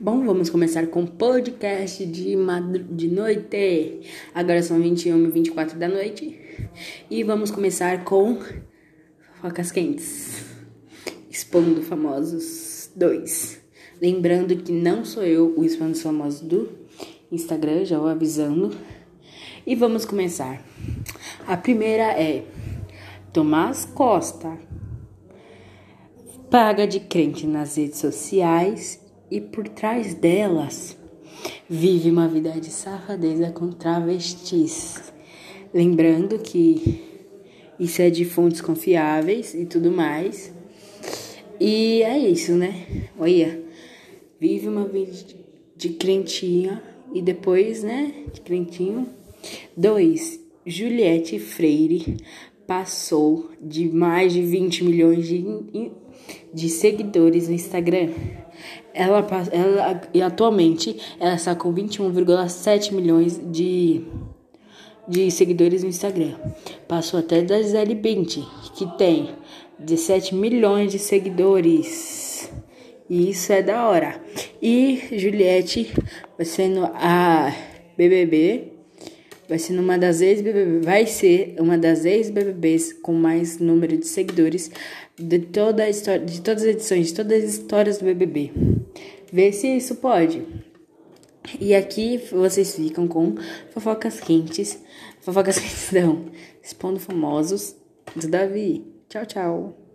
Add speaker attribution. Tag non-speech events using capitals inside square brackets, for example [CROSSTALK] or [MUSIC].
Speaker 1: Bom, vamos começar com podcast de, madru de noite. Agora são 21 e 24 da noite. E vamos começar com focas quentes. Expondo famosos 2. Lembrando que não sou eu o expondo famosos do Instagram, já vou avisando. E vamos começar. A primeira é Tomás Costa. Paga de crente nas redes sociais e por trás delas vive uma vida de safadeza com travestis. Lembrando que isso é de fontes confiáveis e tudo mais. E é isso, né? Olha, vive uma vida de crentinha e depois, né, de crentinho. Dois, Juliette Freire passou de mais de 20 milhões de, de seguidores no Instagram. Ela, ela e atualmente ela está com 21,7 milhões de, de seguidores no Instagram. Passou até da Gisele Bündchen, que tem 17 milhões de seguidores. E isso é da hora. E Juliette sendo a BBB vai ser uma das ex-BBB, vai ser uma das ex-BBBs com mais número de seguidores de toda a história, de todas as edições, de todas as histórias do BBB. Vê se isso pode. E aqui vocês ficam com fofocas quentes, fofocas [LAUGHS] quentes não, expondo famosos do Davi. Tchau, tchau.